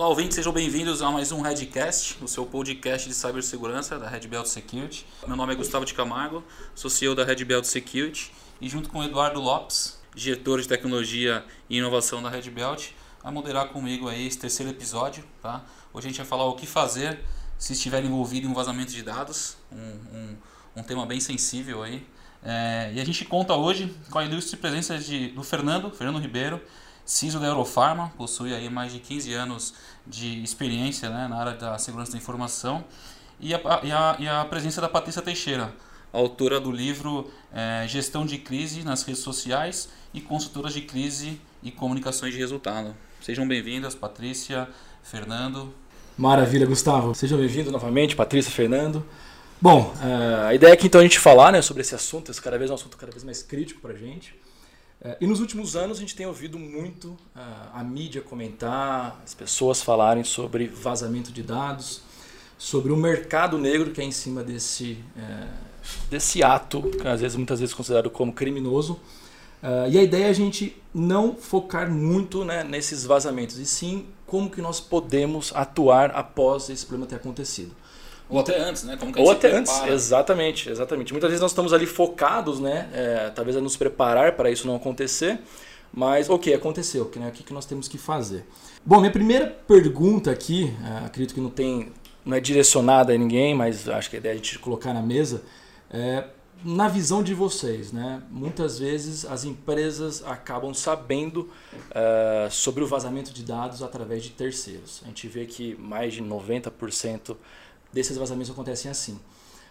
Olá, ouvintes, sejam bem-vindos a mais um Redcast, o seu podcast de cibersegurança da Red Belt Security. Meu nome é Gustavo de Camargo, sou CEO da Red Belt Security e junto com o Eduardo Lopes, diretor de tecnologia e inovação da Red Belt, vai moderar comigo aí esse terceiro episódio. Tá? Hoje a gente vai falar o que fazer se estiver envolvido em um vazamento de dados, um, um, um tema bem sensível aí. É, e a gente conta hoje com a ilustre presença de, do Fernando, Fernando Ribeiro, CISO da Eurofarma, possui aí mais de 15 anos de experiência né, na área da segurança da informação, e a, e a, e a presença da Patrícia Teixeira, autora do livro é, Gestão de Crise nas Redes Sociais e Consultoras de Crise e Comunicações de Resultado. Sejam bem-vindas, Patrícia, Fernando. Maravilha, Gustavo. Sejam bem-vindos novamente, Patrícia, Fernando. Bom, é, a ideia é que então a gente falar né, sobre esse assunto, esse cada vez é um assunto cada vez mais crítico para a gente. É, e nos últimos anos a gente tem ouvido muito a, a mídia comentar, as pessoas falarem sobre vazamento de dados, sobre o mercado negro que é em cima desse, é, desse ato, que às vezes muitas vezes considerado como criminoso. E a ideia é a gente não focar muito né, nesses vazamentos, e sim como que nós podemos atuar após esse problema ter acontecido. Ou até antes, né? Como que Ou até antes, exatamente, exatamente. Muitas vezes nós estamos ali focados, né? É, talvez a nos preparar para isso não acontecer. Mas, ok, aconteceu. Né? O que, que nós temos que fazer? Bom, minha primeira pergunta aqui, é, acredito que não tem, não é direcionada a ninguém, mas acho que a ideia é a gente colocar na mesa. É, na visão de vocês, né? muitas vezes as empresas acabam sabendo uh, sobre o vazamento de dados através de terceiros. A gente vê que mais de 90% desses vazamentos acontecem assim.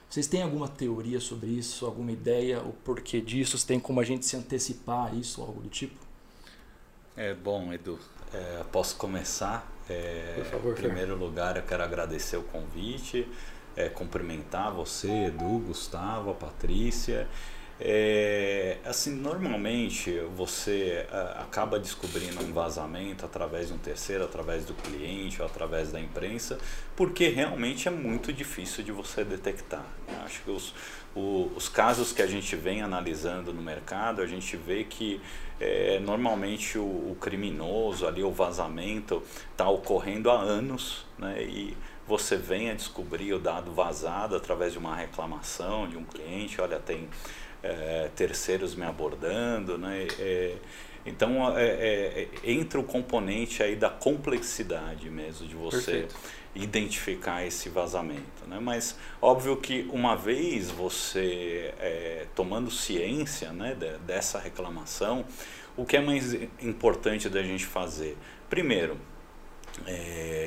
Vocês têm alguma teoria sobre isso, alguma ideia, o porquê disso? Você tem como a gente se antecipar a isso, algo do tipo? É bom, Edu. É, posso começar? É, Por favor. Em primeiro lugar, eu quero agradecer o convite, é, cumprimentar você, Edu, Gustavo, a Patrícia é, assim, normalmente você uh, acaba descobrindo um vazamento através de um terceiro, através do cliente ou através da imprensa, porque realmente é muito difícil de você detectar. Né? Acho que os, o, os casos que a gente vem analisando no mercado, a gente vê que é, normalmente o, o, criminoso ali, o vazamento, está ocorrendo há anos, né? E você vem a descobrir o dado vazado através de uma reclamação de um cliente, olha, tem é, terceiros me abordando, né? É, então é, é, é, entra o componente aí da complexidade mesmo de você Perfeito. identificar esse vazamento, né? Mas óbvio que uma vez você é, tomando ciência, né, de, dessa reclamação, o que é mais importante da gente fazer? Primeiro,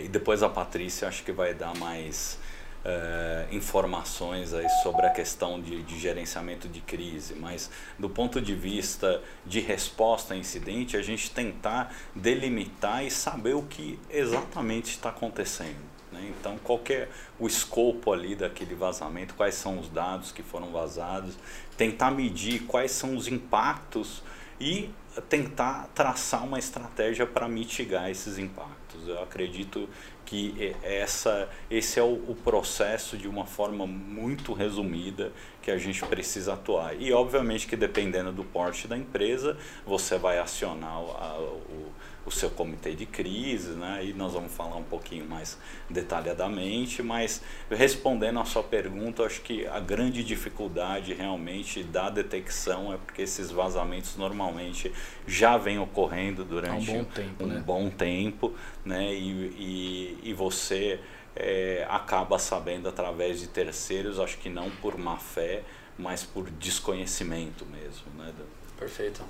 e depois a Patrícia acho que vai dar mais Uh, informações aí sobre a questão de, de, gerenciamento de crise, mas do ponto de vista de resposta a incidente, a gente tentar delimitar e saber o que exatamente está acontecendo. Né? Então, qual é o escopo ali daquele vazamento, quais são os dados que foram vazados, tentar medir quais são os impactos e tentar traçar uma estratégia para mitigar esses impactos. Eu acredito que essa, esse é o, o, processo de uma forma muito resumida que a gente precisa atuar. E obviamente que dependendo do porte da empresa, você vai acionar a, o, o seu comitê de crise, né? E nós vamos falar um pouquinho mais detalhadamente, mas respondendo a sua pergunta, acho que a grande dificuldade realmente da detecção é porque esses vazamentos normalmente já vêm ocorrendo durante um bom tempo, um né? bom tempo, né? E, e, e você é, acaba sabendo através de terceiros, acho que não por má fé, mas por desconhecimento mesmo, né? Perfeito.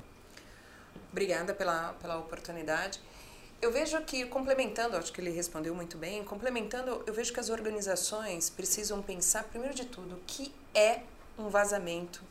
Obrigada pela, pela oportunidade. Eu vejo que, complementando, acho que ele respondeu muito bem, complementando, eu vejo que as organizações precisam pensar, primeiro de tudo, o que é um vazamento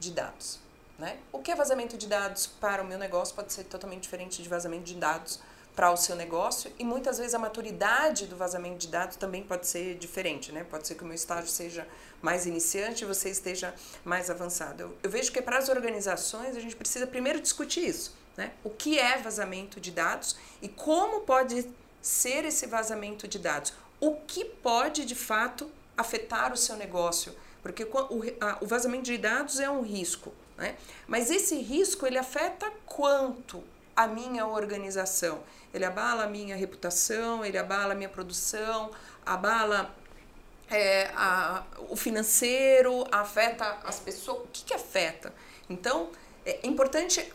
de dados. Né? O que é vazamento de dados para o meu negócio pode ser totalmente diferente de vazamento de dados para o seu negócio e muitas vezes a maturidade do vazamento de dados também pode ser diferente, né? Pode ser que o meu estágio seja mais iniciante e você esteja mais avançado. Eu, eu vejo que para as organizações a gente precisa primeiro discutir isso. Né? O que é vazamento de dados e como pode ser esse vazamento de dados? O que pode de fato afetar o seu negócio? Porque o, vazamento de dados é um risco, né? mas esse risco ele afeta quanto a minha organização? Ele abala a minha reputação, ele abala a minha produção, abala é, a, o financeiro, afeta as pessoas. O que, que afeta? Então, é importante,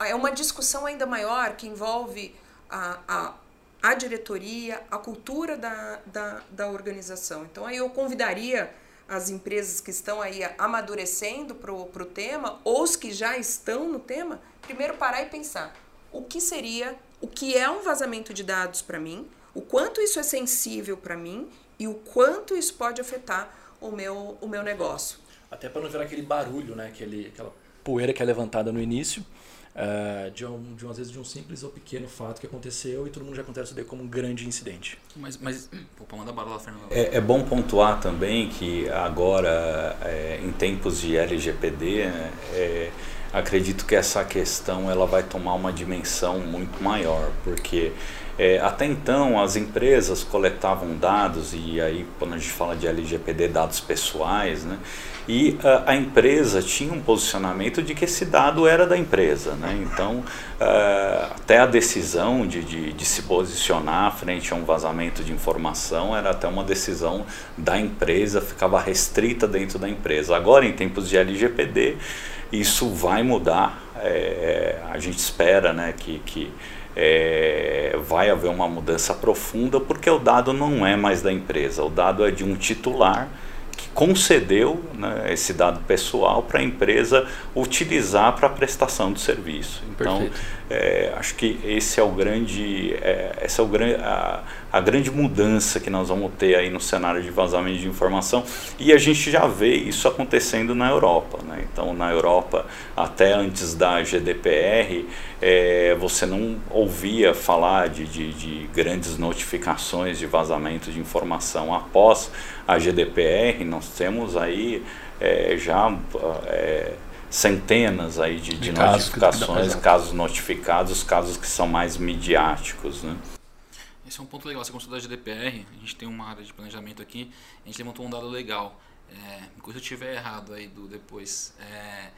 é uma discussão ainda maior que envolve a, a, a diretoria, a cultura da, da, da organização. Então, aí eu convidaria as empresas que estão aí amadurecendo para o tema, ou os que já estão no tema, primeiro parar e pensar o que seria, o que é um vazamento de dados para mim, o quanto isso é sensível para mim e o quanto isso pode afetar o meu, o meu negócio. Até para não virar aquele barulho, né? aquele, aquela poeira que é levantada no início, uh, de, um, de, às vezes de um simples ou pequeno fato que aconteceu e todo mundo já acontece como um grande incidente. Mas, mas pô, manda bala, Fernando. É, é, bom pontuar também que agora, é, em tempos de LGPD, é, acredito que essa questão ela vai tomar uma dimensão muito maior, porque é, até então as empresas coletavam dados, e aí quando a gente fala de LGPD, dados pessoais, né? E a, a, empresa tinha um posicionamento de que esse dado era da empresa. Né? Então, uh, até a decisão de, de, de, se posicionar frente a um vazamento de informação era até uma decisão da empresa, ficava restrita dentro da empresa. Agora, em tempos de LGPD, isso vai mudar. É, a gente espera né, que, que é, vai haver uma mudança profunda, porque o dado não é mais da empresa, o dado é de um titular concedeu né, esse dado pessoal para a empresa utilizar para a prestação do serviço. Então, é, acho que esse é o grande, é, essa é o grande, a, a, grande mudança que nós vamos ter aí no cenário de vazamento de informação e a gente já vê isso acontecendo na Europa. Né? Então, na Europa, até antes da GDPR, é, você não ouvia falar de, de, de grandes notificações de vazamento de informação após a GDPR, nós temos aí é, já é, centenas aí de, de notificações, casos notificados, casos que são mais midiáticos. Né? Esse é um ponto legal. Você começou da GDPR, a gente tem uma área de planejamento aqui, a gente levantou um dado legal. É, se eu estiver errado aí do depois. É,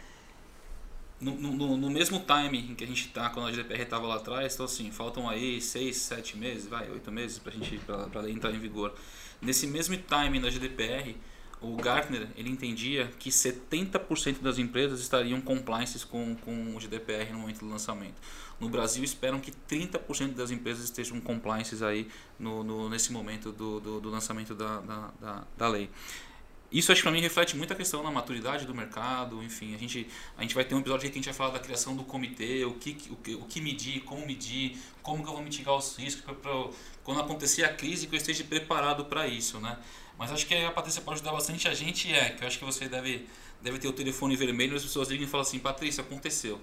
no, no, no, mesmo time em que a gente está, quando a GDPR estava lá atrás, então assim, faltam aí 6, 7 meses, vai, 8 meses para a gente pra, entrar em vigor. Nesse mesmo time da GDPR, o Gartner ele entendia que 70% das empresas estariam compliances com, com o GDPR no momento do lançamento. No Brasil, esperam que 30% das empresas estejam compliances aí no, no, nesse momento do, do, do lançamento da, da, da, da lei. Isso acho que para mim reflete muito a questão da maturidade do mercado, enfim, a gente, a gente vai ter um episódio que a gente vai falar da criação do comitê, o que, o que, o que medir, como medir, como que eu vou mitigar os riscos para quando acontecer a crise que eu esteja preparado para isso, né? Mas acho que a Patrícia pode ajudar bastante a gente é, que eu acho que você deve, deve ter o telefone vermelho e as pessoas ligam e falam assim, Patrícia, aconteceu.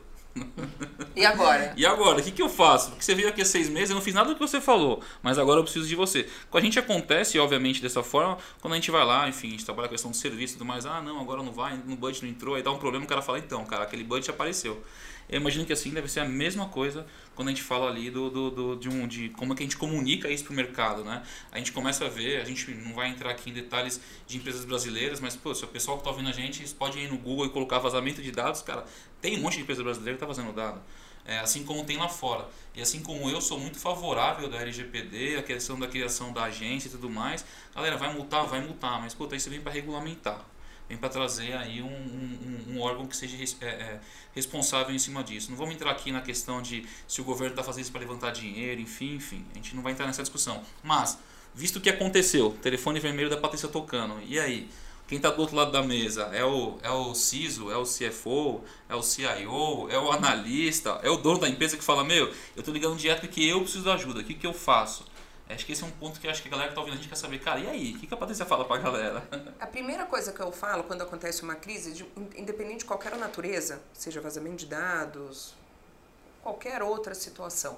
E agora? e agora? O que, que eu faço? Porque você veio aqui há seis meses, eu não fiz nada do que você falou, mas agora eu preciso de você. Com a gente acontece, obviamente, dessa forma, quando a gente vai lá, enfim, a gente trabalha com a questão do serviço e tudo mais, ah, não, agora não vai, no budget não entrou, aí dá um problema, o cara fala, então, cara, aquele budget apareceu. Eu imagino que assim deve ser a mesma coisa quando a gente fala ali do, do, do de, um, de como é que a gente comunica isso para o mercado, né? A gente começa a ver, a gente não vai entrar aqui em detalhes de empresas brasileiras, mas pô, se o pessoal que está ouvindo a gente pode ir no Google e colocar vazamento de dados, cara, tem um monte de empresa brasileira que está vazando dado. É, assim como tem lá fora. E assim como eu sou muito favorável da LGPD, a questão da criação da agência e tudo mais, galera, vai multar, vai multar, mas puta, isso vem para regulamentar vem para trazer aí um, um, um, órgão que seja é, é, responsável em cima disso. Não vamos entrar aqui na questão de se o governo está fazendo isso para levantar dinheiro, enfim, enfim. A gente não vai entrar nessa discussão. Mas, visto que aconteceu, telefone vermelho da Patrícia tocando, e aí? Quem está do outro lado da mesa é o, é o CISO, é o CFO, é o CIO, é o analista, é o dono da empresa que fala: Meu, eu estou ligando direto porque eu preciso de ajuda, o que, que eu faço? Acho que esse é um ponto que acho que a galera que tá ouvindo a gente quer saber, cara, e aí? O que, que a Patrícia fala pra galera? A primeira coisa que eu falo quando acontece uma crise, de, independente de qualquer natureza, seja vazamento de dados, qualquer outra situação,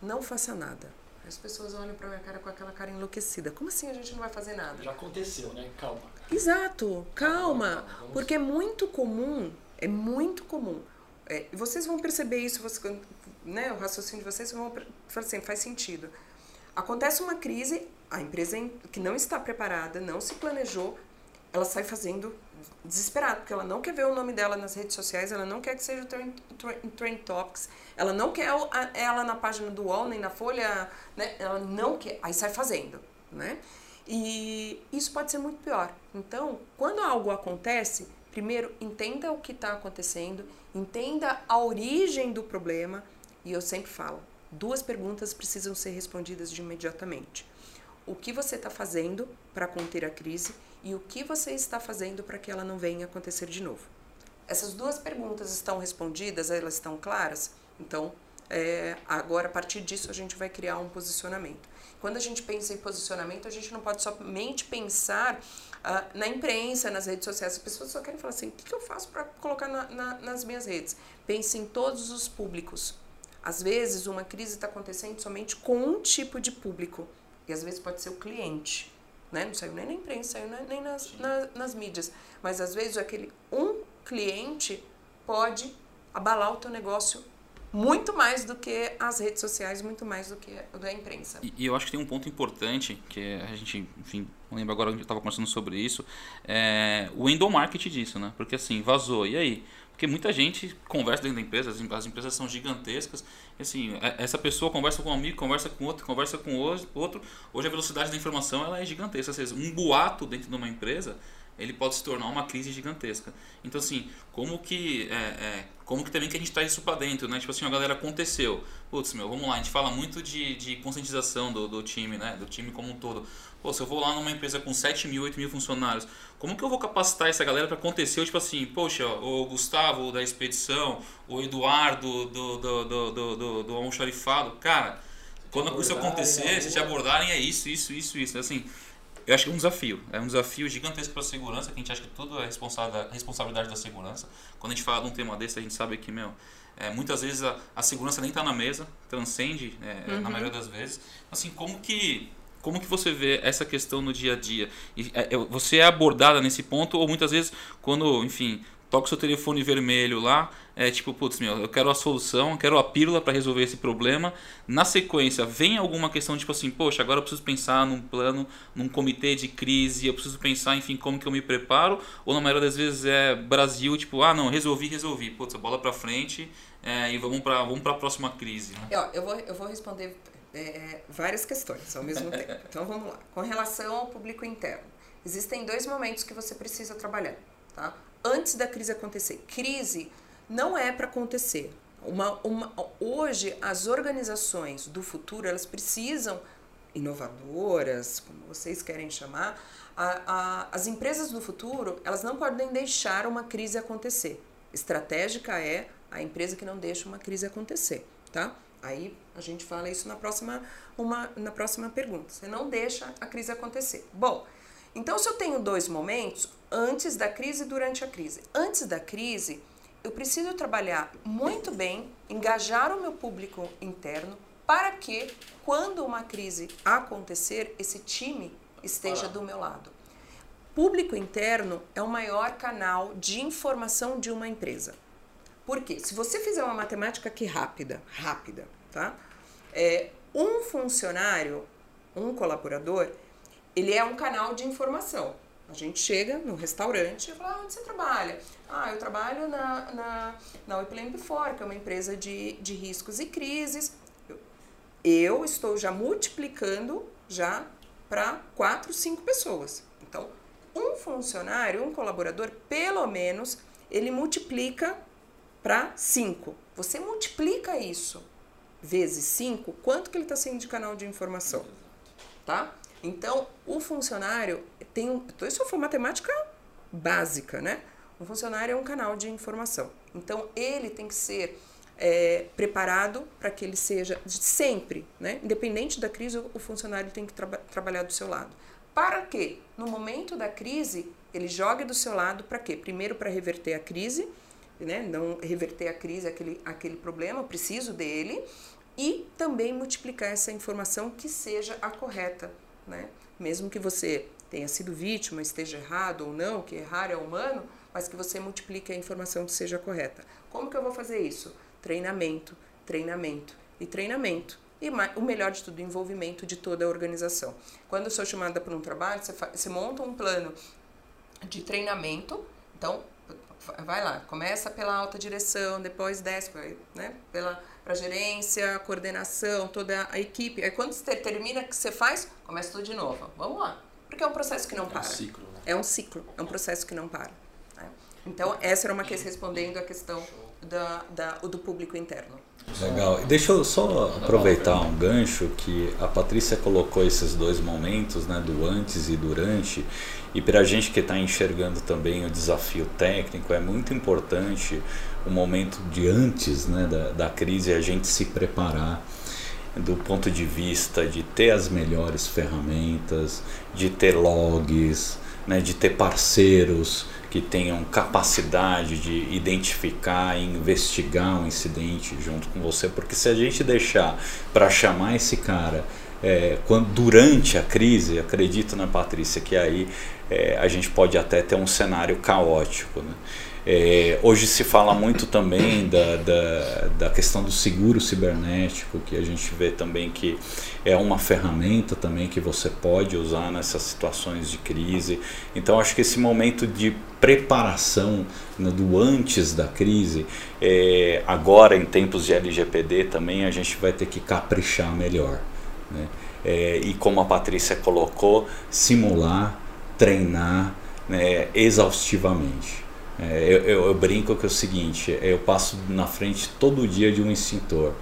não faça nada. As pessoas olham pra minha cara com aquela cara enlouquecida. Como assim a gente não vai fazer nada? Já aconteceu, né? Calma. Exato, calma. Porque é muito comum, é muito comum. É, vocês vão perceber isso, você, né, o raciocínio de vocês vão falar assim, faz sentido Acontece uma crise, a empresa que não está preparada, não se planejou, ela sai fazendo desesperada, porque ela não quer ver o nome dela nas redes sociais, ela não quer que seja o Trend, trend Topics, ela não quer ela na página do UOL, nem na Folha, né? Ela não quer, aí sai fazendo, né? E isso pode ser muito pior. Então, quando algo acontece, primeiro entenda o que está acontecendo, entenda a origem do problema, e eu sempre falo, duas perguntas precisam ser respondidas de imediatamente. O que você está fazendo para conter a crise e o que você está fazendo para que ela não venha acontecer de novo? Essas duas perguntas estão respondidas, elas estão claras? Então, é, agora a partir disso a gente vai criar um posicionamento. Quando a gente pensa em posicionamento, a gente não pode somente pensar uh, na imprensa, nas redes sociais. As pessoas só querem falar assim: o que, que eu faço para colocar na, na, nas minhas redes? Pense em todos os públicos. Às vezes, uma crise está acontecendo somente com um tipo de público, e às vezes pode ser o cliente né? Não saiu nem na imprensa, saiu nem nas, na, nas mídias. Mas às vezes aquele um cliente pode abalar o teu negócio muito mais do que as redes sociais, muito mais do que a imprensa. E, e, eu acho que tem um ponto importante, que a gente, enfim, não lembro agora onde eu estava conversando sobre isso, é o endomarketing disso, né? Porque assim, vazou, e aí? Porque muita gente conversa dentro da empresa, as empresas são gigantescas. assim, é, essa pessoa conversa com um amigo, conversa com outro, conversa com outro. Hoje a velocidade da informação ela é gigantesca. Seja, um boato dentro de uma empresa ele pode se tornar uma crise gigantesca. Então, assim, como que, é, é, como que também que a gente traz isso para dentro, né? Tipo assim, a galera aconteceu. Putz, meu, vamos lá, a gente fala muito de, de conscientização do, do time, né? Do time como um todo. Pô, se eu vou lá numa empresa com 7 mil, 8 mil funcionários, como que eu vou capacitar essa galera para acontecer? Tipo assim, poxa, o Gustavo da expedição, o Eduardo do, do, do, do, do, do almoxarifado, cara, quando isso acontecer, se te abordarem, é isso, isso, isso, isso. Assim, eu acho que é um desafio. É um desafio gigantesco para a segurança, que a gente acha que tudo é responsabilidade da segurança. Quando a gente fala de um tema desse, a gente sabe que, meu, é, muitas vezes a, a segurança nem está na mesa, transcende é, uhum. na maioria das vezes. Assim, como que como que você vê essa questão no dia a dia? E, é, você é abordada nesse ponto ou muitas vezes quando, enfim, toca o seu telefone vermelho lá, é tipo, putz, meu, eu quero a solução, eu quero a pílula para resolver esse problema. Na sequência, vem alguma questão tipo assim, poxa, agora eu preciso pensar num plano, num comitê de crise, eu preciso pensar, enfim, como que eu me preparo? Ou na maioria das vezes é Brasil, tipo, ah, não, resolvi, resolvi, putz, a bola para frente é, e vamos para vamos a próxima crise. Né? Eu, eu, vou, eu vou responder é, várias questões ao mesmo tempo. Então vamos lá. Com relação ao público interno, existem dois momentos que você precisa trabalhar, tá? Antes da crise acontecer. Crise não é para acontecer. Uma, uma, hoje, as organizações do futuro, elas precisam, inovadoras, como vocês querem chamar, a, a, as empresas do futuro, elas não podem deixar uma crise acontecer. Estratégica é a empresa que não deixa uma crise acontecer, tá? Aí a gente fala isso na próxima, uma, na próxima pergunta. Você não deixa a crise acontecer. Bom, então se eu tenho dois momentos, antes da crise e durante a crise. Antes da crise, eu preciso trabalhar muito bem, engajar o meu público interno para que, quando uma crise acontecer, esse time esteja do meu lado. Público interno é o maior canal de informação de uma empresa. Por quê? Se você fizer uma matemática aqui rápida, rápida, tá? É, um funcionário, um colaborador, ele é um canal de informação. A gente chega no restaurante e fala, ah, onde você trabalha? Ah, eu trabalho na, na, na Wiplan Before, que é uma empresa de, de riscos e crises. Eu, eu estou já multiplicando já para quatro, cinco pessoas. Então, um funcionário, um colaborador, pelo menos, ele multiplica para cinco. Você multiplica isso vezes cinco, quanto que ele está sendo de canal de informação? Tá? Então, o funcionário tem um. Então, isso foi matemática básica, né? Um funcionário é um canal de informação. Então, ele tem que ser é, preparado para que ele seja sempre, né? Independente da crise, o funcionário tem que tra trabalhar do seu lado. Para que, no momento da crise, ele jogue do seu lado para quê? Primeiro, para reverter a crise, né? Não reverter a crise, aquele, aquele problema, preciso dele. E também multiplicar essa informação que seja a correta, né? Mesmo que você tenha sido vítima, esteja errado ou não, que errar é humano, mas que você multiplique a informação que seja correta. Como que eu vou fazer isso? Treinamento, treinamento e treinamento. E o melhor de tudo, envolvimento de toda a organização. Quando eu sou chamada para um trabalho, você, você monta um plano de treinamento. Então, vai lá, começa pela alta direção, depois desce né, pela pra gerência, coordenação, toda a equipe. Aí quando você termina, o que você faz? Começa tudo de novo. Vamos lá. Porque é um processo que não para. É um ciclo. Né? É um ciclo, é um processo que não para. Né? Então, essa era uma questão respondendo a questão da, da, do público interno. Legal. Deixa eu só aproveitar um gancho que a Patrícia colocou esses dois momentos, né, do antes e durante, e para a gente que está enxergando também o desafio técnico, é muito importante o momento de antes né, da, da crise a gente se preparar do ponto de vista de ter as melhores ferramentas, de ter logs, né, de ter parceiros que tenham capacidade de identificar e investigar um incidente junto com você, porque se a gente deixar para chamar esse cara é, quando, durante a crise, acredito na Patrícia que aí é, a gente pode até ter um cenário caótico. Né? É, hoje se fala muito também da, da, da, questão do seguro cibernético, que a gente vê também que é uma ferramenta também que você pode usar nessas situações de crise. Então acho que esse momento de preparação né, do antes da crise, é, agora em tempos de LGPD também a gente vai ter que caprichar melhor. Né? É, e como a Patrícia colocou, simular, treinar né, exaustivamente. É, eu, eu, eu, brinco que é o seguinte, eu passo na frente todo dia de um extintor.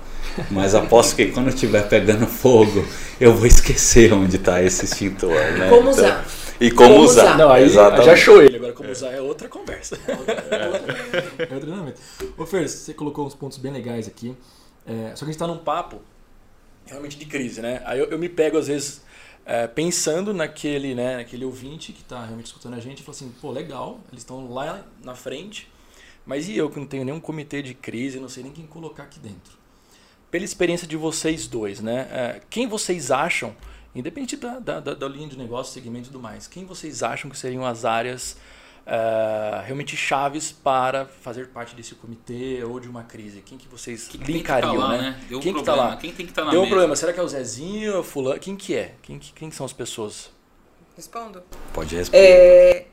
Mas aposto que quando estiver pegando fogo, eu vou esquecer onde está esse extintor. Né? Como então, usar. E como, como usar. usar. Não, aí Exatamente. já achou ele. Agora, como é. usar é outra conversa. É, é outro treinamento. Ô, Fer, você colocou uns pontos bem legais aqui. É, só que a gente está num papo realmente de crise, né? Aí eu, eu me pego, às vezes, é, pensando naquele, né, naquele ouvinte que está realmente escutando a gente e fala assim, pô, legal, eles estão lá na frente, mas e eu que não tenho nenhum comitê de crise, não sei nem quem colocar aqui dentro. Pela experiência de vocês dois, né, é, quem vocês acham, independente da, da, da linha de negócio, segmento e tudo mais, quem vocês acham que seriam as áreas uh, realmente chaves para fazer parte desse comitê ou de uma crise? Quem que vocês quem linkariam, que tá lá, né? né? Deu quem um que está lá? Quem tem que estar tá na Deu mesa? um problema. Será que é o Zezinho, o fulano? Quem que é? Quem, quem são as pessoas? Respondo. Pode responder. É,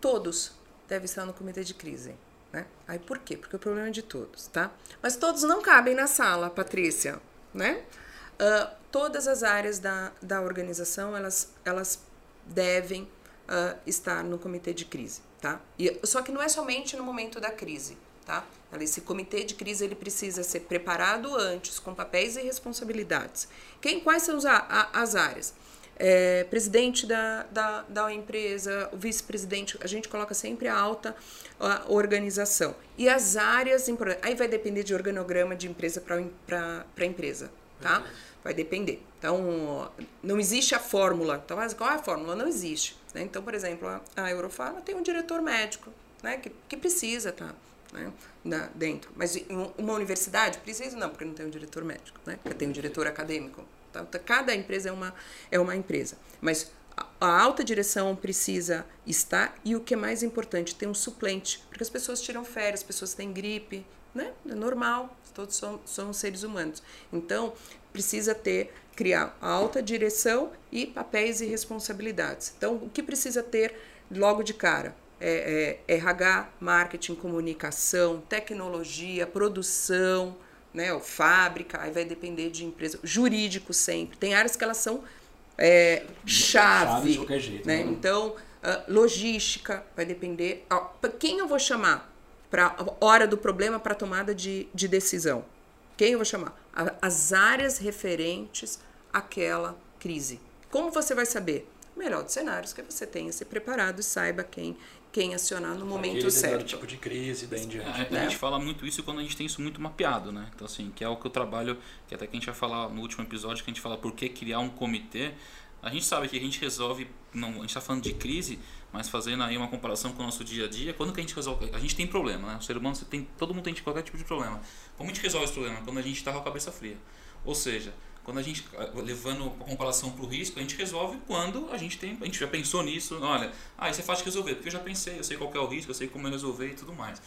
todos devem estar no comitê de crise. Né? Aí por quê? Porque o problema é de todos, tá? Mas todos não cabem na sala, Patrícia, né? Uh, todas as áreas da, da organização, elas, elas devem uh, estar no comitê de crise tá? E, só que não é somente no momento da crise, tá? Esse comitê de crise ele precisa ser preparado antes, com papéis e responsabilidades. Quem, quais são as áreas? É, presidente da, da, da empresa, o vice-presidente, a gente coloca sempre a alta a organização. E as áreas importantes. Aí vai depender de organograma de empresa para empresa, tá? Uhum. Vai depender. Então, não existe a fórmula. Então, mas qual é a fórmula? Não existe. Né? Então, por exemplo, a, a Eurofarma tem um diretor médico né? que, que precisa estar tá, né? Na, dentro. Mas uma universidade precisa? Não, porque não tem um diretor médico, né? porque tem um diretor acadêmico. Então, cada empresa é uma, é uma empresa. Mas a alta direção precisa estar e o que é mais importante, ter um suplente, porque as pessoas tiram férias, as pessoas têm gripe, né? É normal, todos são, são seres humanos. Então, precisa ter criar alta direção e papéis e responsabilidades. Então, o que precisa ter logo de cara? É, é, RH, marketing, comunicação, tecnologia, produção, né, ou fábrica, aí vai depender de empresa, jurídico sempre. Tem áreas que elas são é, chave. chave jeito, né? né? Então, uh, logística vai depender. Uh, quem eu vou chamar para a hora do problema para tomada de, de decisão? Quem eu vou chamar? As áreas referentes àquela crise. Como você vai saber? O melhor dos cenários que você tenha se preparado e saiba quem quem acionar no momento Aquele certo. tipo de crise daí em diante. É, a, né? gente fala muito isso quando a gente tem isso muito mapeado, né? Então assim, que é o que eu trabalho, que até que a gente vai falar no último episódio, que a gente fala por que criar um comitê. A gente sabe que a gente resolve, não, a gente está falando de crise, mas fazendo aí uma comparação com o nosso dia a dia, quando que a gente resolve? A gente tem problema, né? O ser humano, tem, todo mundo tem qualquer tipo de problema. Como a gente resolve esse problema? Quando a gente está com a cabeça fria. Ou seja, quando a gente, levando a comparação para o risco, a gente resolve quando a gente tem, a gente já pensou nisso, olha, ah, isso é fácil de resolver, porque eu já pensei, eu sei qual é o risco, eu sei como resolver e tudo mais.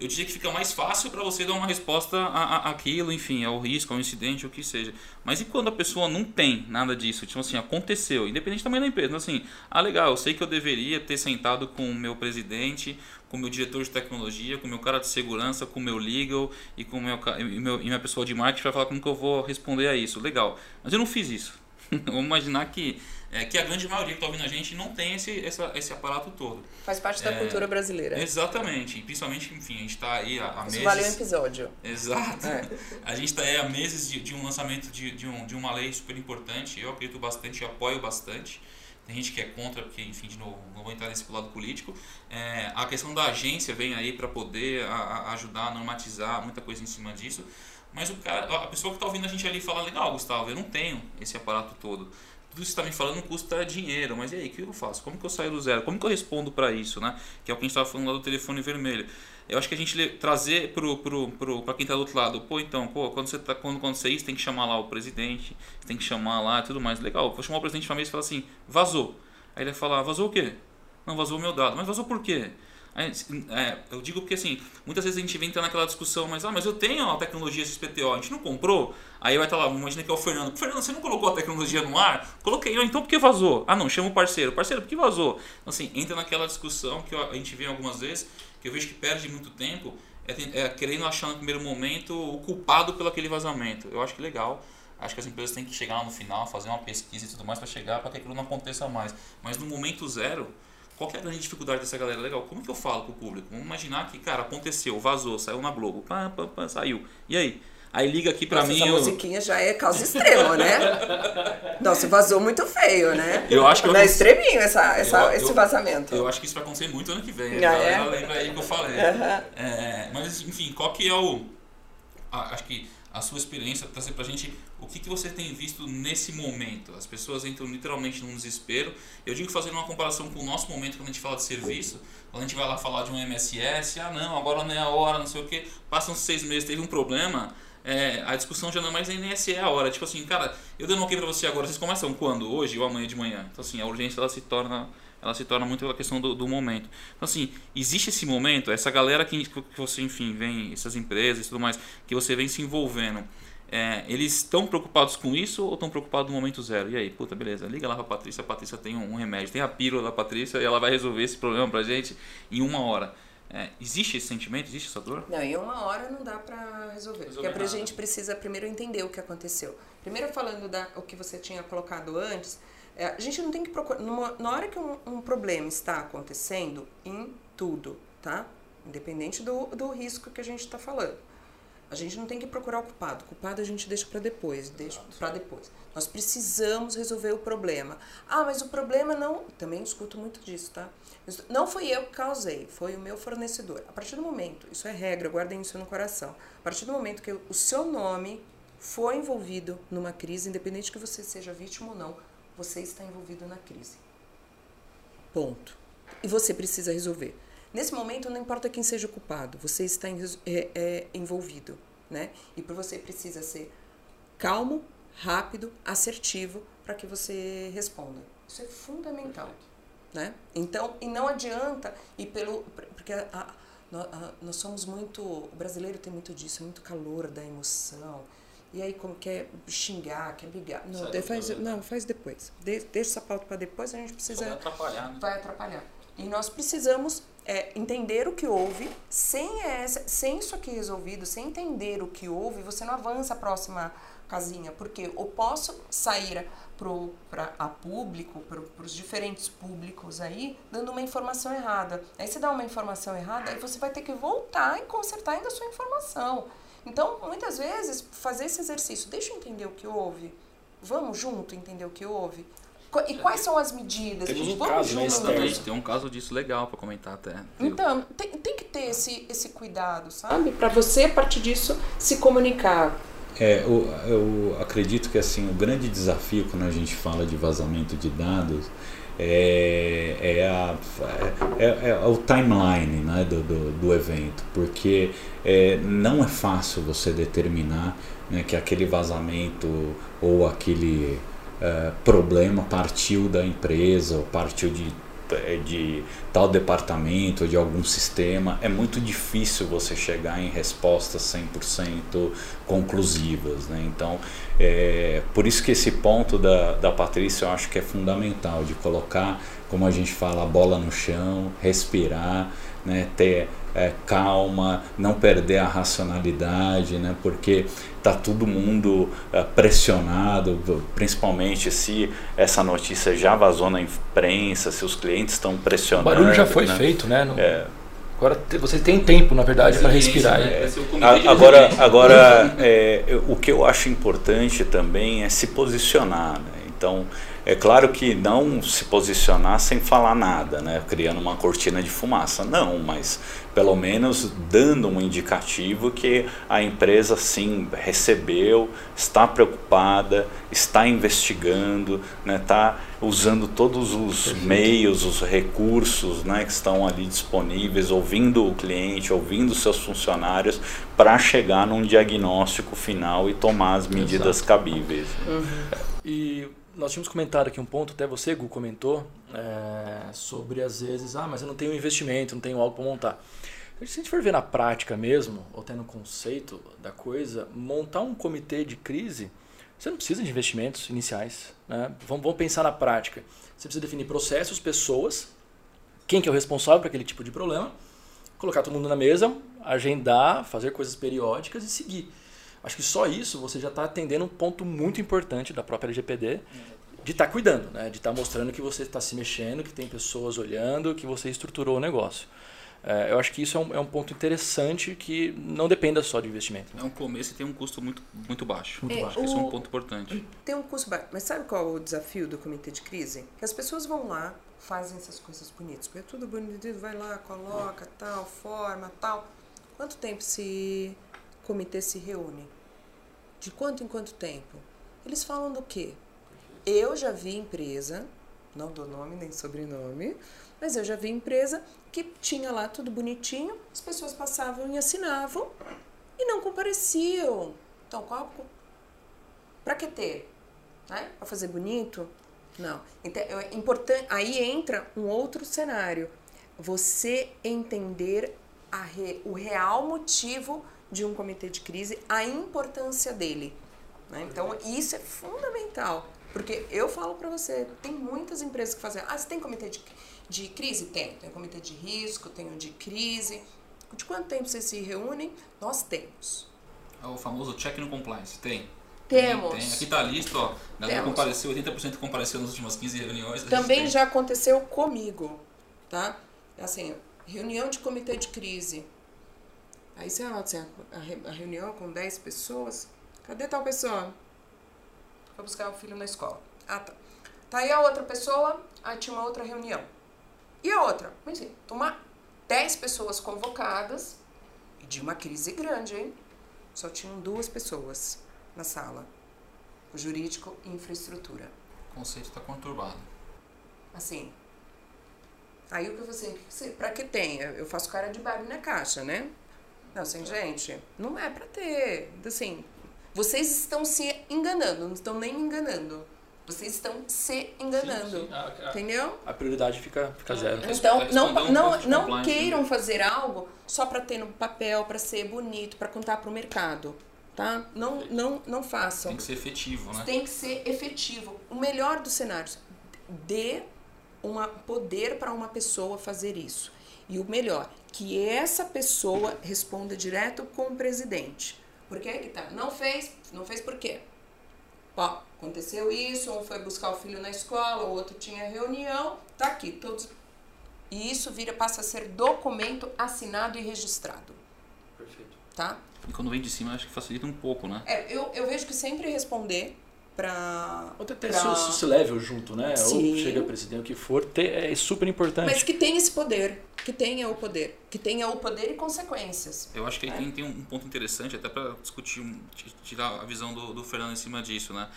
Eu diria que fica mais fácil para você dar uma resposta a, aquilo, enfim, ao risco, ao incidente, o que seja. Mas e quando a pessoa não tem nada disso? Tipo assim, aconteceu, independente também da empresa. Assim, ah, legal, eu sei que eu deveria ter sentado com o meu presidente, com o meu diretor de tecnologia, com o meu cara de segurança, com o meu legal e com meu, e, meu, e minha pessoa de marketing para falar como que eu vou responder a isso. Legal. Mas eu não fiz isso. Vamos imaginar que é, que a grande maioria que está ouvindo a gente não tem esse, essa, esse aparato todo. Faz parte da é, cultura brasileira. Exatamente. Principalmente, enfim, a gente está aí há, há Isso meses. vale um episódio. Exato. É. A gente está aí há meses de, de um lançamento de, de, um, de uma lei super importante. Eu acredito bastante, apoio bastante. Tem gente que é contra, porque, enfim, de novo, não vou entrar nesse lado político. É, a questão da agência vem aí para poder a, a ajudar a normatizar muita coisa em cima disso. Mas o cara, a pessoa que está ouvindo a gente ali fala: legal, Gustavo, eu não tenho esse aparato todo tudo isso que está me falando custa dinheiro, mas e aí, o que eu faço? Como que eu saio do zero? Como que eu respondo para isso, né? Que é o que a gente estava falando lá do telefone vermelho. Eu acho que a gente trazer pro, pro, pro, para quem está do outro lado, pô, então, pô, quando você tá, quando acontecer isso, tem que chamar lá o presidente, tem que chamar lá e tudo mais. Legal, vou chamar o presidente uma vez e falar assim, vazou. Aí ele vai falar, vazou o quê? Não, vazou o meu dado. Mas vazou por quê? É, eu digo porque assim, muitas vezes a gente vem entrar naquela discussão, mas ah, mas eu tenho a tecnologia XPTO, a gente não comprou? Aí vai estar lá, imagina que é o Fernando. Fernando, você não colocou a tecnologia no ar? Coloquei, então por que vazou? Ah não, chama o parceiro. Parceiro, por que vazou? Então, assim, entra naquela discussão que a gente vê algumas vezes, que eu vejo que perde muito tempo, é, é querendo achar no primeiro momento o culpado pelo aquele vazamento. Eu acho que legal. Acho que as empresas têm que chegar lá no final, fazer uma pesquisa e tudo mais para chegar para que aquilo não aconteça mais. Mas no momento zero, qual é a grande dificuldade dessa galera? Legal, como que eu falo com o público? Vamos imaginar que, cara, aconteceu, vazou, saiu na Globo, pá, pá, pá, saiu. E aí? Aí liga aqui pra Nossa, mim. Essa eu... musiquinha já é causa extrema, né? Nossa, vazou muito feio, né? Eu acho que eu Não é extreminho essa, essa, eu, esse vazamento. Eu acho que isso vai acontecer muito ano que vem. Ah, é? lembra aí que eu falei. Uhum. É, mas, enfim, qual que é o. Ah, acho que a sua experiência, trazer pra gente o que, que você tem visto nesse momento. As pessoas entram literalmente num desespero. Eu digo fazendo uma comparação com o nosso momento quando a gente fala de serviço, quando a gente vai lá falar de um MSS, ah não, agora não é a hora, não sei o que, passam seis meses, teve um problema, é, a discussão já não é mais nem se é a hora. Tipo assim, cara, eu dando um ok pra você agora, vocês começam quando? Hoje ou amanhã de manhã? Então assim, a urgência ela se torna ela se torna muito pela questão do, do, momento. Então, assim, existe esse momento, essa galera que, que você, enfim, vem, essas empresas e tudo mais, que você vem se envolvendo. É, eles estão preocupados com isso ou estão preocupados no momento zero? E aí, puta, beleza, liga lá pra Patrícia, a Patrícia tem um, um remédio, tem a pílula da Patrícia e ela vai resolver esse problema pra gente em uma hora. É, existe esse sentimento, existe essa dor? Não, em uma hora não dá para resolver. resolver. Porque a gente precisa primeiro entender o que aconteceu. Primeiro falando da o que você tinha colocado antes, é, a gente não tem que procurar. Numa, na hora que um, um, problema está acontecendo, em tudo, tá? Independente do, do risco que a gente está falando. A gente não tem que procurar o culpado. O culpado a gente deixa para depois, deixa para depois. Nós precisamos resolver o problema. Ah, mas o problema não. Também escuto muito disso, tá? Não fui eu que causei, foi o meu fornecedor. A partir do momento, isso é regra, guardem isso no coração. A partir do momento que o seu nome foi envolvido numa crise, independente que você seja vítima ou não, você está envolvido na crise. Ponto. E você precisa resolver. Nesse momento, não importa quem seja o culpado, você está é, é, envolvido, né? E por você precisa ser calmo, rápido, assertivo para que você responda. Isso é fundamental, né? Então, e não adianta e pelo porque a, a, a, nós somos muito, o brasileiro tem muito disso, muito calor da emoção e aí, como quer xingar, quer brigar. Não, faz, não faz depois. De, deixa essa pauta para depois, a gente precisa. Vai atrapalhar. Né? Vai atrapalhar. E nós precisamos é, entender o que houve. Sem, essa, sem isso aqui resolvido, sem entender o que houve, você não avança a próxima casinha. Porque eu posso sair para a público, para os diferentes públicos aí, dando uma informação errada. Aí você dá uma informação errada, aí você vai ter que voltar e consertar ainda a sua informação. Então, muitas vezes, fazer esse exercício, deixa eu entender o que houve, vamos junto entender o que houve. E quais são as medidas? Temos um vamos caso, né, tem um caso disso legal para comentar até. Então, tem, tem que ter esse, esse cuidado, sabe? Para você, a partir disso, se comunicar. É, eu, eu acredito que assim o grande desafio quando a gente fala de vazamento de dados é, é, a, é, é, o timeline né, do, do, do evento, porque é, não é fácil você determinar né, que aquele vazamento ou aquele é, problema partiu da empresa ou partiu de de tal departamento, de algum sistema, é muito difícil você chegar em respostas 100% conclusivas. Né? Então, é, por isso que esse ponto da, da Patrícia eu acho que é fundamental, de colocar, como a gente fala, a bola no chão, respirar, né? ter é, calma, não perder a racionalidade, né? porque está todo mundo é, pressionado, principalmente se essa notícia já vazou na imprensa, se os clientes estão pressionando. O barulho já foi né? feito, né? No... É. Agora você tem tempo, na verdade, para respirar. É, agora, agora é, o que eu acho importante também é se posicionar. Né? Então, é claro que não se posicionar sem falar nada, né? criando uma cortina de fumaça. Não, mas pelo menos dando um indicativo que a empresa sim recebeu, está preocupada, está investigando, né? está usando todos os Perfeito. meios, os recursos né? que estão ali disponíveis, ouvindo o cliente, ouvindo seus funcionários, para chegar num diagnóstico final e tomar as medidas Exato. cabíveis. Uhum. E nós tínhamos comentado aqui um ponto, até você, Gu, comentou, é, sobre às vezes, ah, mas eu não tenho investimento, não tenho algo para montar. Se a gente for ver na prática mesmo, ou tendo um conceito da coisa, montar um comitê de crise, você não precisa de investimentos iniciais. Né? Vamos, vamos pensar na prática. Você precisa definir processos, pessoas, quem que é o responsável por aquele tipo de problema, colocar todo mundo na mesa, agendar, fazer coisas periódicas e seguir. Acho que só isso você já está atendendo um ponto muito importante da própria LGPD de estar tá cuidando, né? de estar tá mostrando que você está se mexendo, que tem pessoas olhando, que você estruturou o negócio. É, eu acho que isso é um, é um, ponto interessante que não dependa só de investimento. É um começo e tem um custo muito, muito baixo. Muito é, baixo. O, isso é um ponto importante. Tem um custo baixo. Mas sabe qual é o desafio do comitê de crise? Que as pessoas vão lá, fazem essas coisas bonitas. É tudo bonito, vai lá, coloca, tal, forma, tal. Quanto tempo se comitê se reúne? De quanto em quanto tempo? Eles falam do quê? Eu já vi empresa, não dou nome nem sobrenome, mas eu já vi empresa que tinha lá tudo bonitinho, as pessoas passavam e assinavam e não compareciam. Então, qual para que ter? Né? Para fazer bonito? Não. Então, é importante, aí entra um outro cenário. Você entender re, o real motivo de um comitê de crise, a importância dele. Né? Então, isso é fundamental. Porque eu falo para você, tem muitas empresas que fazem. Ah, você tem comitê de, de crise? Tem. Tem comitê de risco, tem o de crise. De quanto tempo vocês se reúnem? Nós temos. É o famoso check no compliance. Tem. Temos. Tem, tem. Aqui tá a lista, ó. Galera compareceu, 80% compareceu nas últimas 15 reuniões. Também já aconteceu comigo, tá? Assim, reunião de comitê de crise. Aí você anota a reunião com 10 pessoas. Cadê tal pessoa? Foi buscar o filho na escola. Ah, tá. Tá aí a outra pessoa, aí tinha uma outra reunião. E a outra? Mas sim, tomar 10 pessoas convocadas e de uma crise grande, hein? Só tinham duas pessoas na sala. O jurídico e infraestrutura. O conceito está conturbado. Assim. Aí o que você. Pra que tem? Eu faço cara de barulho na caixa, né? Não, assim, gente, não é para ter. Assim, vocês estão se enganando, não estão nem enganando. Vocês estão se enganando. Sim, sim. A, a, entendeu? A prioridade fica, fica zero. Então, não, não, não, não queiram fazer algo só para ter no papel, para ser bonito, para contar para o mercado. Tá? Não, não, não façam. Tem que ser efetivo, né? Tem que ser efetivo. O melhor dos cenários, dê um poder para uma pessoa fazer isso. E o melhor, que essa pessoa responda direto com o presidente. Por que que tá? Não fez, não fez por quê? Ó, aconteceu isso, um foi buscar o filho na escola, o outro tinha reunião, tá aqui, todos. E isso vira, passa a ser documento assinado e registrado. Perfeito. Tá? E quando vem de cima, acho que facilita um pouco, né? É, eu, eu vejo que sempre responder para Ou até pra... se, level junto, né? Sim. Ou chega presidente, o que for, ter, é super importante. Mas que tenha esse poder, que tenha o poder, que tenha o poder e consequências. Eu acho que aí é. tem, tem um ponto interessante, até para discutir, tirar a visão do, do Fernando em cima disso, né?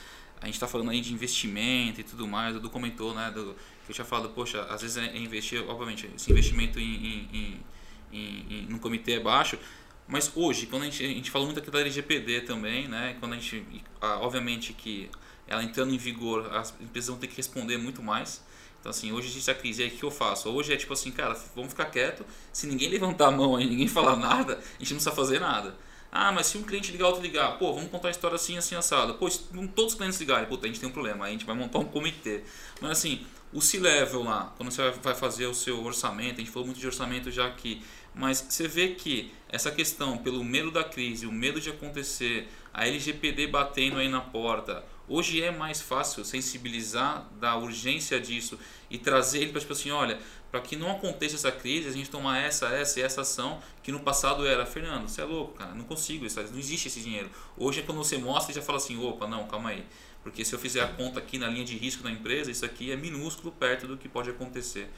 A gente está falando aí de investimento e tudo mais, o Edu comentou, né? Do, que eu tinha falado, poxa, às vezes é investir, obviamente, esse investimento em, em, em, em, em comitê é baixo, mas hoje, quando a gente, a gente falou muito aqui da LGPD também, né? Quando a gente, obviamente que ela entrando em vigor, as empresas vão ter que responder muito mais. Então, assim, hoje existe a crise, e aí o que eu faço? Hoje é tipo assim, cara, vamos ficar quieto, se ninguém levantar a mão e ninguém falar nada, a gente não precisa fazer nada. Ah, mas se um cliente ligar, outro ligar, pô, vamos contar a história assim, assim, assado. Pô, se todos os clientes ligarem, puta, a gente tem um problema, a gente vai montar um comitê. Mas assim, o C-Level lá, quando você vai fazer o seu orçamento, a gente falou muito de orçamento já aqui, mas você vê que essa questão, pelo medo da crise, o medo de acontecer, a LGPD batendo aí na porta, hoje é mais fácil sensibilizar da urgência disso e trazer ele para tipo assim, olha, para que não aconteça essa crise, a gente tomar essa, essa e essa ação que no passado era, Fernando, você é louco, cara, não consigo, isso, não existe esse dinheiro. Hoje é quando você mostra e já fala assim, opa, não, calma aí. Porque se eu fizer a conta aqui na linha de risco da empresa, isso aqui é minúsculo perto do que pode acontecer.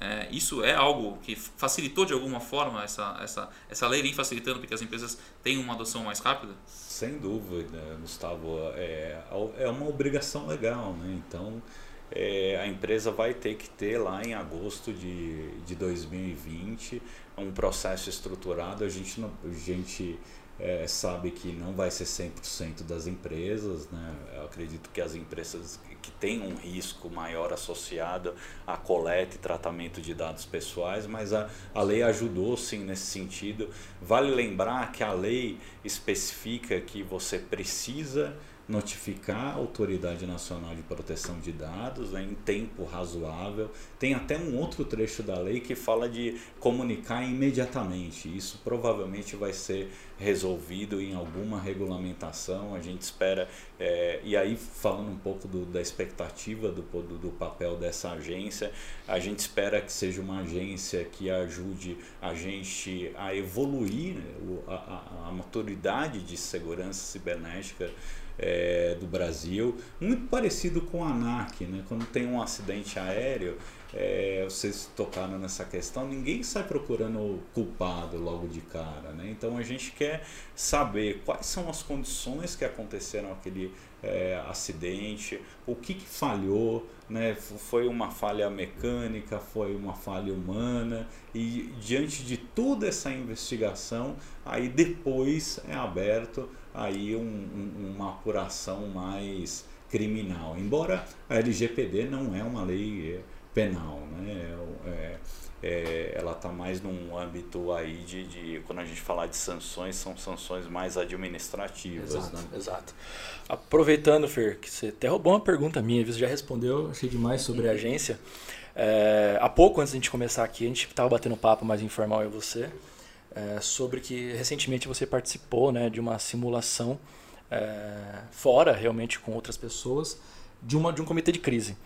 É, isso é algo que facilitou de alguma forma essa, essa, essa lei vem facilitando porque as empresas têm uma adoção mais rápida? Sem dúvida, Gustavo. É, é uma obrigação legal, né? Então é, a empresa vai ter que ter lá em agosto de, de 2020 um processo estruturado. A gente, não, a gente é, sabe que não vai ser 100% das empresas, né? Eu acredito que as empresas têm um risco maior associado à coleta e tratamento de dados pessoais, mas a, a lei ajudou sim nesse sentido. Vale lembrar que a lei especifica que você precisa notificar a Autoridade Nacional de Proteção de Dados né, em tempo razoável. Tem até um outro trecho da lei que fala de comunicar imediatamente. Isso provavelmente vai ser resolvido em alguma regulamentação. A gente espera, é, e aí falando um pouco do, da expectativa do, do, do, papel dessa agência, a gente espera que seja uma agência que ajude a gente a evoluir né, a, a, a maturidade de segurança cibernética é, do Brasil, muito parecido com a ANAC, né? quando tem um acidente aéreo, é, vocês tocaram nessa questão, ninguém sai procurando o culpado logo de cara. Né? Então a gente quer saber quais são as condições que aconteceram aquele é, acidente, o que, que falhou, né? foi uma falha mecânica, foi uma falha humana, e diante de toda essa investigação, aí depois é aberto aí um, um, uma apuração mais criminal. Embora a LGPD não é uma lei penal, né? É, é, ela está mais num âmbito aí de, de, quando a gente falar de sanções, são sanções mais administrativas. Exato, né? exato. Aproveitando, Fer, que você até roubou uma pergunta minha, você já respondeu, achei demais sobre a agência. É, há pouco antes de a gente começar aqui, a gente estava batendo um papo mais informal eu e você, é, sobre que recentemente você participou né, de uma simulação é, fora, realmente com outras pessoas, de, uma, de um comitê de crise.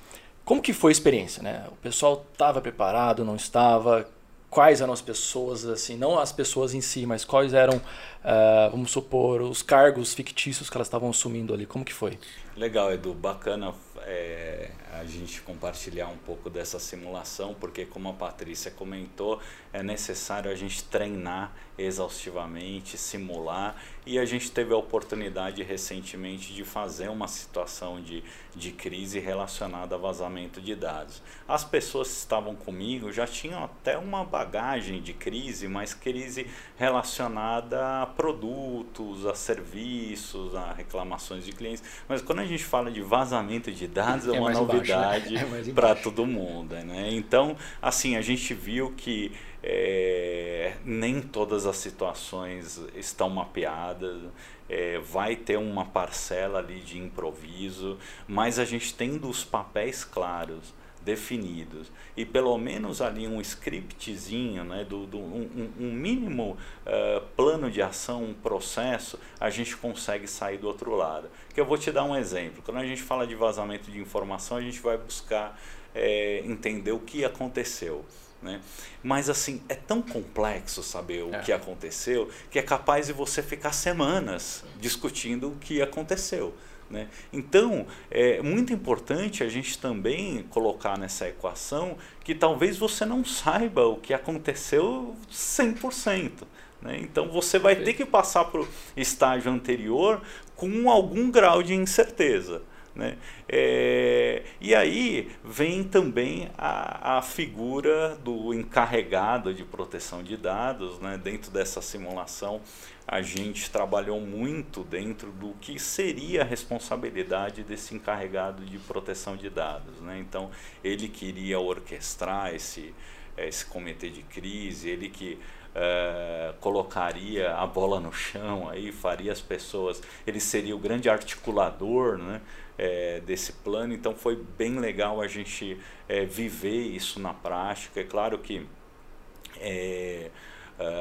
Como que foi a experiência? Né? O pessoal estava preparado, não estava? Quais eram as pessoas, assim, não as pessoas em si, mas quais eram, uh, vamos supor, os cargos fictícios que elas estavam assumindo ali? Como que foi? Legal, Edu, bacana é, a gente compartilhar um pouco dessa simulação, porque como a Patrícia comentou, é necessário a gente treinar exaustivamente, simular, e a gente teve a oportunidade recentemente de fazer uma situação de, de crise relacionada a vazamento de dados. As pessoas que estavam comigo já tinham até uma bagagem de crise, mas crise relacionada a produtos, a serviços, a reclamações de clientes. Mas quando a gente fala de vazamento de dados, é, é uma novidade né? é para todo mundo. Né? Então, assim, a gente viu que é, nem todas as situações estão mapeadas, é, vai ter uma parcela ali de improviso, mas a gente tendo os papéis claros, definidos e pelo menos ali um scriptzinho, né, do, do um, um, mínimo uh, plano de ação, um processo, a gente consegue sair do outro lado. Que eu vou te dar um exemplo. Quando a gente fala de vazamento de informação, a gente vai buscar é, entender o que aconteceu. Né? Mas assim, é tão complexo saber o é. que aconteceu que é capaz de você ficar semanas discutindo o que aconteceu. Né? Então, é muito importante a gente também colocar nessa equação que talvez você não saiba o que aconteceu 100%. Né? Então, você vai ter que passar para o estágio anterior com algum grau de incerteza. Né? É, e aí vem também a, a figura do encarregado de proteção de dados. Né? Dentro dessa simulação, a gente trabalhou muito dentro do que seria a responsabilidade desse encarregado de proteção de dados. Né? Então, ele queria orquestrar esse, esse comitê de crise, ele que é, colocaria a bola no chão, aí faria as pessoas, ele seria o grande articulador né, é, desse plano, então foi bem legal a gente é, viver isso na prática. É claro que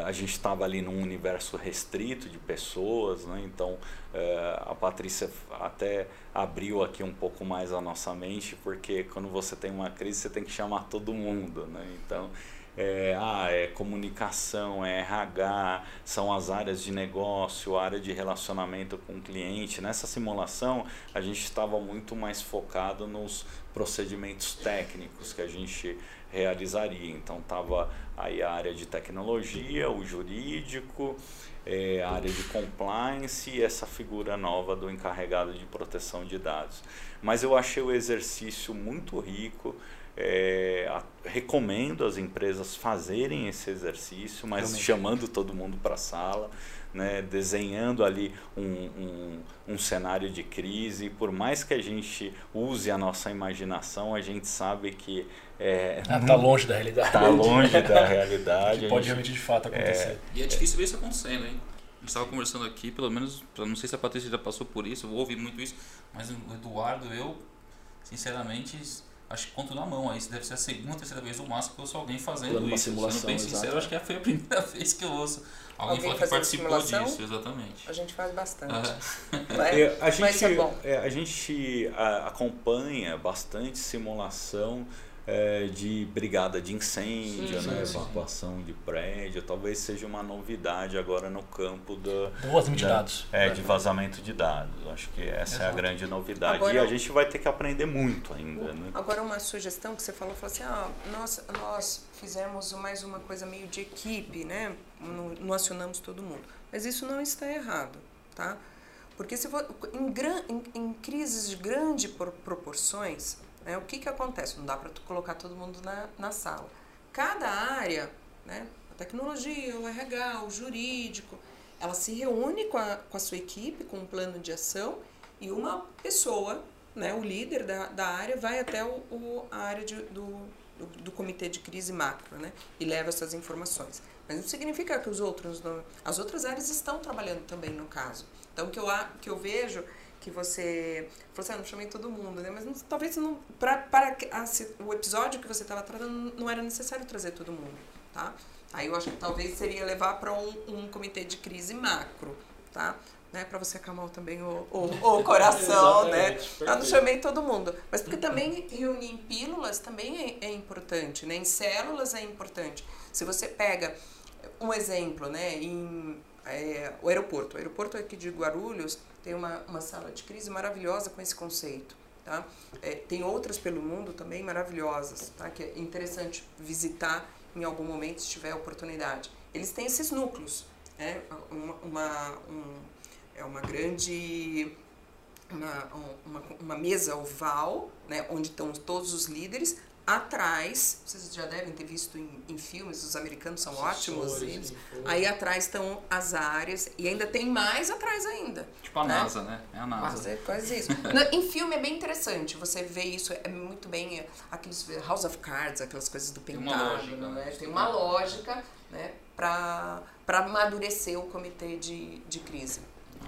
a gente estava ali num universo restrito de pessoas, né? então a Patrícia até abriu aqui um pouco mais a nossa mente, porque quando você tem uma crise você tem que chamar todo mundo. Né? Então é, ah, é comunicação, é RH, são as áreas de negócio, área de relacionamento com o cliente. Nessa simulação, a gente estava muito mais focado nos procedimentos técnicos que a gente realizaria. Então, estava aí a área de tecnologia, o jurídico, é, a área de compliance e essa figura nova do encarregado de proteção de dados. Mas eu achei o exercício muito rico. É, a, recomendo as empresas fazerem esse exercício, mas Realmente. chamando todo mundo para a sala, né, desenhando ali um, um, um, cenário de crise. Por mais que a gente use a nossa imaginação, a gente sabe que está é, ah, longe da realidade. Está longe da realidade. que pode gente, realmente de fato acontecer. É, e é difícil ver isso acontecendo, hein? A gente estava conversando aqui, pelo menos, não sei se a Patrícia já passou por isso, eu vou ouvir muito isso, mas o Eduardo, eu, sinceramente, acho que conto na mão. Aí deve ser a segunda, terceira vez no máximo que eu ouço alguém fazendo Plano isso. Simulação, Sendo bem sincero, acho que foi a primeira vez que eu ouço alguém, alguém falar que participou disso, exatamente. A gente faz bastante. É, a gente, é, a gente a, acompanha bastante simulação é, de brigada de incêndio, sim, né? sim, evacuação sim. de prédio, talvez seja uma novidade agora no campo do vazamento de dados. É, de vazamento de dados. Acho que essa Exato. é a grande novidade. Agora, e a gente vai ter que aprender muito ainda. Né? Agora uma sugestão que você falou, falou assim, ah, nós, nós fizemos mais uma coisa meio de equipe, né? Não, acionamos todo mundo. Mas isso não está errado, tá? Porque se for, em, gran, em, em crises de grandes proporções, né? O que, que acontece? Não dá para colocar todo mundo na, na sala. Cada área, né? a tecnologia, o RH, o jurídico, ela se reúne com a, com a sua equipe, com um plano de ação e uma pessoa, né, o líder da, da área, vai até o, o a área de, do, do, do, comitê de crise macro né, e leva essas informações. Mas não significa que os outros, as outras áreas estão trabalhando também no caso. Então, o que eu, que eu vejo que você falou assim, ah, não chamei todo mundo, né? Mas não, talvez não pra, para a, o episódio que você estava tratando não era necessário trazer todo mundo, tá? Aí eu acho que talvez seria levar para um, um comitê de crise macro, tá? Né, para você acalmar também o, o, o coração, né? Eu não chamei todo mundo. Mas porque também reunir em pílulas também é, é importante, né? Em células é importante. Se você pega um exemplo, né? Em é, o aeroporto. O aeroporto aqui de Guarulhos tem uma, uma sala de crise maravilhosa com esse conceito. Tá? É, tem outras pelo mundo também maravilhosas, tá? que é interessante visitar em algum momento, se tiver oportunidade. Eles têm esses núcleos, né? uma, uma, um, é uma grande uma, uma, uma mesa oval, né? onde estão todos os líderes, atrás, vocês já devem ter visto em, em filmes, os americanos são ótimos, eles, aí atrás estão as áreas, e ainda tem mais atrás ainda. Tipo a né? NASA, né? É a NASA. Quase, quase isso. em filme é bem interessante, você vê isso, é muito bem, é, aqueles House of Cards, aquelas coisas do Pentágono, né? Tem uma lógica, né? Para amadurecer o comitê de, de crise.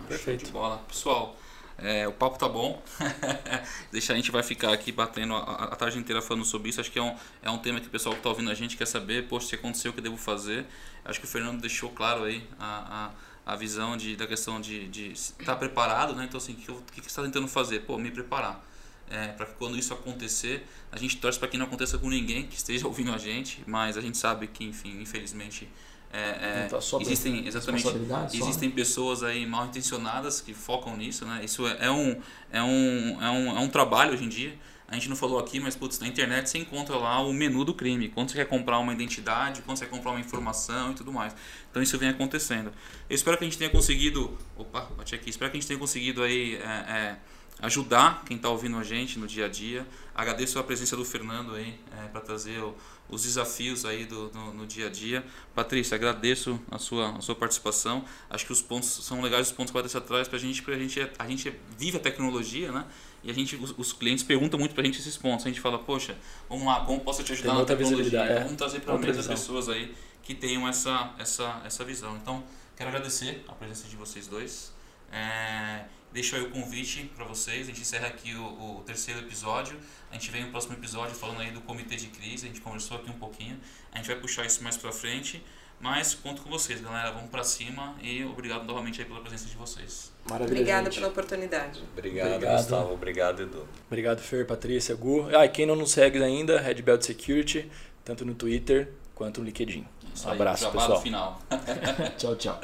Perfeito. de bola. Pessoal, é, o papo tá bom. Deixa a gente vai ficar aqui batendo a, a, tarde inteira falando sobre isso. Acho que é um, é um tema que o pessoal que está ouvindo a gente quer saber. Poxa, se aconteceu, o que eu devo fazer? Acho que o Fernando deixou claro aí a, a, a visão de, da questão de, estar tá preparado, né? Então, assim, o que, que, você está tentando fazer? Pô, me preparar. É, para que quando isso acontecer, a gente torce para que não aconteça com ninguém que esteja ouvindo a gente, mas a gente sabe que, enfim, infelizmente é, é, tá existem exatamente existem pessoas aí mal intencionadas que focam nisso né? Isso é, é, um, é, um, é, um, é um trabalho hoje em dia. A gente não falou aqui mas putz, na internet você encontra lá o menu do crime. Quando você quer comprar uma identidade quando você quer comprar uma informação e tudo mais. Então isso vem acontecendo. Eu espero que a gente tenha conseguido opa bati aqui. Espero que a gente tenha conseguido aí é, é ajudar quem está ouvindo a gente no dia a dia. Agradeço a presença do Fernando aí é, para trazer o, os desafios aí do, no, no, dia a dia. Patrícia, agradeço a sua, a sua participação. Acho que os pontos são legais, os pontos que você traz para a gente, porque a gente, a gente vive a tecnologia, né? E a gente, os, os clientes perguntam muito para a gente esses pontos. A gente fala, poxa, vamos lá, como posso te ajudar Tem na tecnologia? É. Vamos trazer para as pessoas aí que tenham essa, essa, essa visão. Então, quero agradecer a presença de vocês dois. É, deixo aí o convite para vocês. A gente encerra aqui o, o, terceiro episódio. A gente vem no próximo episódio falando aí do comitê de crise. A gente conversou aqui um pouquinho. A gente vai puxar isso mais para frente. Mas conto com vocês, galera. Vamos para cima e obrigado novamente aí pela presença de vocês. Maravilha. Obrigada gente. pela oportunidade. Obrigado, obrigado, Gustavo. Obrigado, Edu. Obrigado, Fer, Patrícia, Gu. Ah, e quem não nos segue ainda, Red Belt Security, tanto no Twitter quanto no LinkedIn. Um abraço, pessoal. final. tchau, tchau.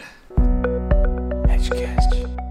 Edgecast.